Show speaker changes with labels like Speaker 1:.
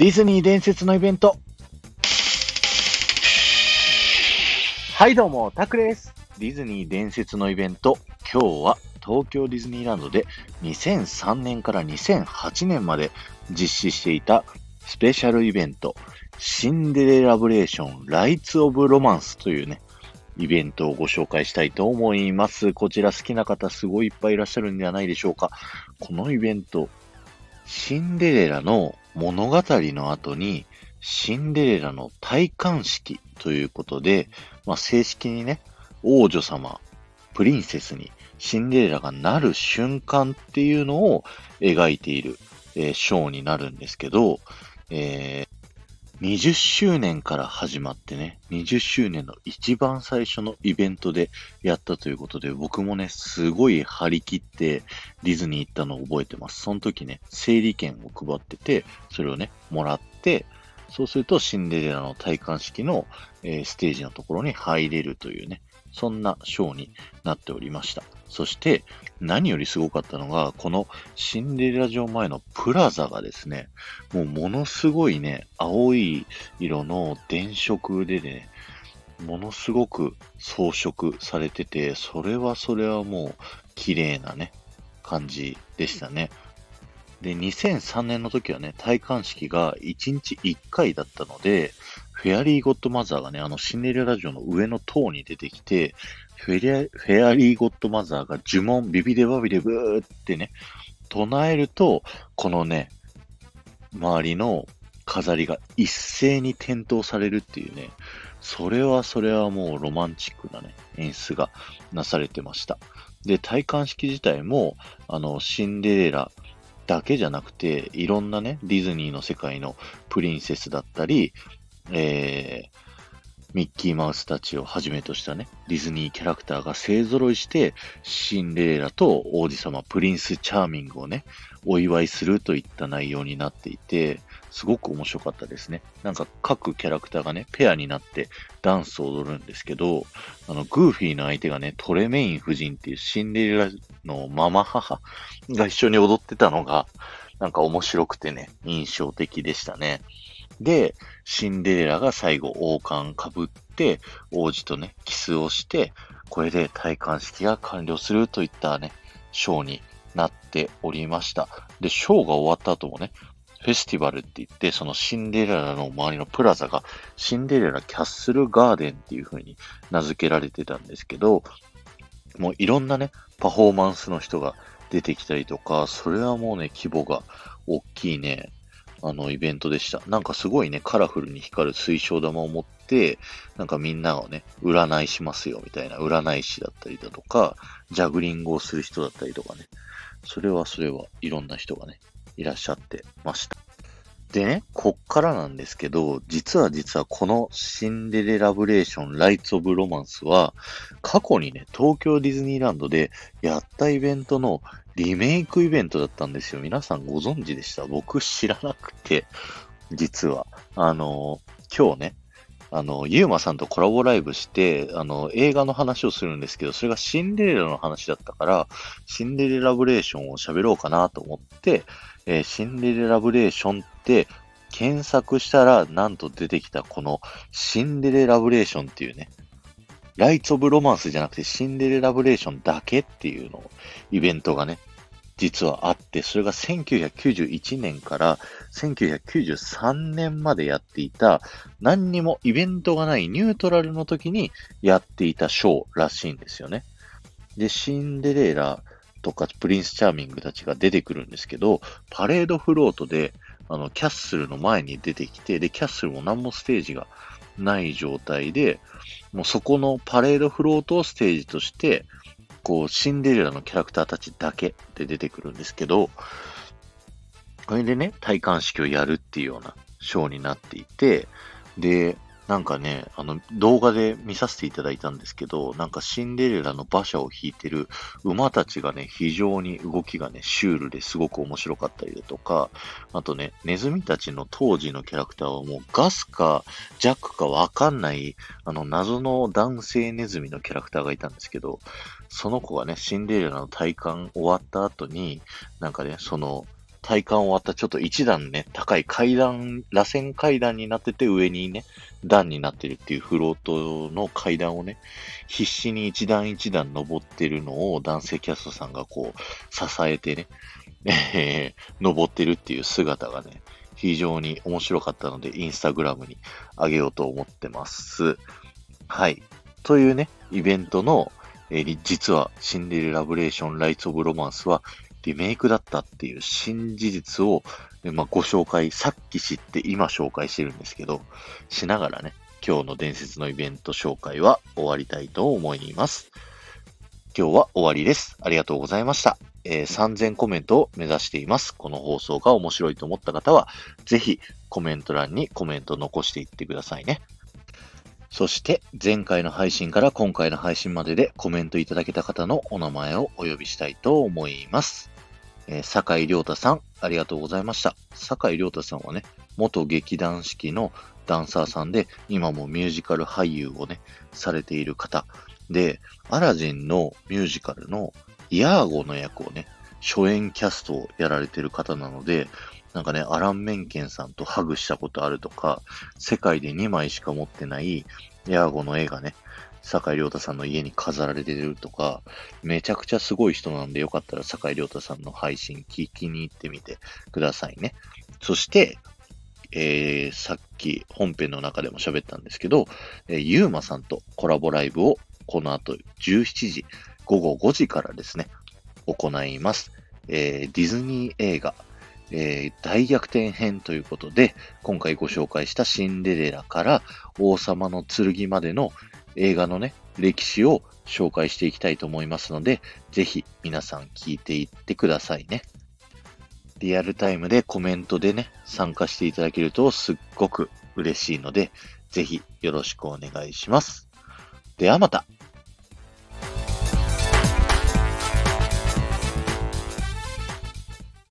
Speaker 1: ディズニー伝説のイベント。はいどうも、タクです。ディズニー伝説のイベント。今日は東京ディズニーランドで2003年から2008年まで実施していたスペシャルイベント、シンデレラブレーションライツ・オブ・ロマンスというね、イベントをご紹介したいと思います。こちら好きな方すごいいっぱいいらっしゃるんではないでしょうか。このイベント、シンデレラの物語の後に、シンデレラの戴冠式ということで、まあ、正式にね、王女様、プリンセスにシンデレラがなる瞬間っていうのを描いている、えー、ショーになるんですけど、えー、20周年から始まってね、20周年の一番最初のイベントでやったということで、僕もね、すごい張り切ってディズニー行ったのを覚えてます。その時ね、整理券を配ってて、それをね、もらって、そうするとシンデレラの戴冠式の、えー、ステージのところに入れるというね、そんなショーになっておりました。そして、何よりすごかったのが、このシンデレラ城前のプラザがですね、もうものすごいね、青い色の電飾でね、ものすごく装飾されてて、それはそれはもう綺麗なね、感じでしたね。で、2003年の時はね、戴冠式が1日1回だったので、フェアリーゴッドマザーがね、あのシンデレラ城の上の塔に出てきて、フェフェアリーゴッドマザーが呪文、ビビデバビデブーってね、唱えると、このね、周りの飾りが一斉に点灯されるっていうね、それはそれはもうロマンチックなね、演出がなされてました。で、戴冠式自体も、あの、シンデレラだけじゃなくて、いろんなね、ディズニーの世界のプリンセスだったり、えー、ミッキーマウスたちをはじめとしたね、ディズニーキャラクターが勢揃いして、シンデレラと王子様プリンスチャーミングをね、お祝いするといった内容になっていて、すごく面白かったですね。なんか各キャラクターがね、ペアになってダンスを踊るんですけど、あの、グーフィーの相手がね、トレメイン夫人っていうシンデレラのママ母が一緒に踊ってたのが、なんか面白くてね、印象的でしたね。で、シンデレラが最後王冠かぶって、王子とね、キスをして、これで戴冠式が完了するといったね、ショーになっておりました。で、ショーが終わった後もね、フェスティバルって言って、そのシンデレラの周りのプラザが、シンデレラキャッスルガーデンっていう風に名付けられてたんですけど、もういろんなね、パフォーマンスの人が出てきたりとか、それはもうね、規模が大きいね、あの、イベントでした。なんかすごいね、カラフルに光る水晶玉を持って、なんかみんなをね、占いしますよ、みたいな、占い師だったりだとか、ジャグリングをする人だったりとかね。それはそれはいろんな人がね、いらっしゃってました。でね、こっからなんですけど、実は実はこのシンデレラブレーションライツオブロマンスは、過去にね、東京ディズニーランドでやったイベントのリメイクイベントだったんですよ。皆さんご存知でした？僕知らなくて、実は。あの、今日ね、あの、ユーマさんとコラボライブして、あの、映画の話をするんですけど、それがシンデレラの話だったから、シンデレラブレーションを喋ろうかなと思って、えー、シンデレラブレーションって検索したら、なんと出てきたこのシンデレラブレーションっていうね、ライツ・オブ・ロマンスじゃなくてシンデレラブレーションだけっていうのイベントがね、実はあって、それが1991年から1993年までやっていた、何にもイベントがないニュートラルの時にやっていたショーらしいんですよね。で、シンデレラとかプリンスチャーミングたちが出てくるんですけど、パレードフロートで、あの、キャッスルの前に出てきて、で、キャッスルも何もステージがない状態で、もうそこのパレードフロートをステージとして、こう、シンデレラのキャラクターたちだけで出てくるんですけど、これでね、戴冠式をやるっていうようなショーになっていて、で、なんかね、あの、動画で見させていただいたんですけど、なんかシンデレラの馬車を引いてる馬たちがね、非常に動きがね、シュールですごく面白かったりだとか、あとね、ネズミたちの当時のキャラクターはもうガスかジャックかわかんない、あの、謎の男性ネズミのキャラクターがいたんですけど、その子がね、シンデレラの体感終わった後に、なんかね、その、体感終わったちょっと一段ね、高い階段、螺旋階段になってて上にね、段になってるっていうフロートの階段をね、必死に一段一段登ってるのを男性キャストさんがこう、支えてね、えー、登ってるっていう姿がね、非常に面白かったので、インスタグラムに上げようと思ってます。はい。というね、イベントの、えー、実はシンデレラブレーションライツオブロマンスはリメイクだったっていう新事実を、まあ、ご紹介、さっき知って今紹介してるんですけど、しながらね、今日の伝説のイベント紹介は終わりたいと思います。今日は終わりです。ありがとうございました。えー、3000コメントを目指しています。この放送が面白いと思った方は、ぜひコメント欄にコメント残していってくださいね。そして前回の配信から今回の配信まででコメントいただけた方のお名前をお呼びしたいと思います。えー、坂井亮太さん、ありがとうございました。坂井亮太さんはね、元劇団四季のダンサーさんで、今もミュージカル俳優をね、されている方。で、アラジンのミュージカルのイヤーゴの役をね、初演キャストをやられている方なので、なんかね、アラン・メンケンさんとハグしたことあるとか、世界で2枚しか持ってないヤーゴの絵がね、坂井亮太さんの家に飾られてるとか、めちゃくちゃすごい人なんでよかったら坂井亮太さんの配信聞きに行ってみてくださいね。そして、えー、さっき本編の中でも喋ったんですけど、えー、ゆうまさんとコラボライブをこの後17時、午後5時からですね、行います。えー、ディズニー映画、えー、大逆転編ということで、今回ご紹介したシンデレラから王様の剣までの映画のね、歴史を紹介していきたいと思いますので、ぜひ皆さん聞いていってくださいね。リアルタイムでコメントでね、参加していただけるとすっごく嬉しいので、ぜひよろしくお願いします。ではまた。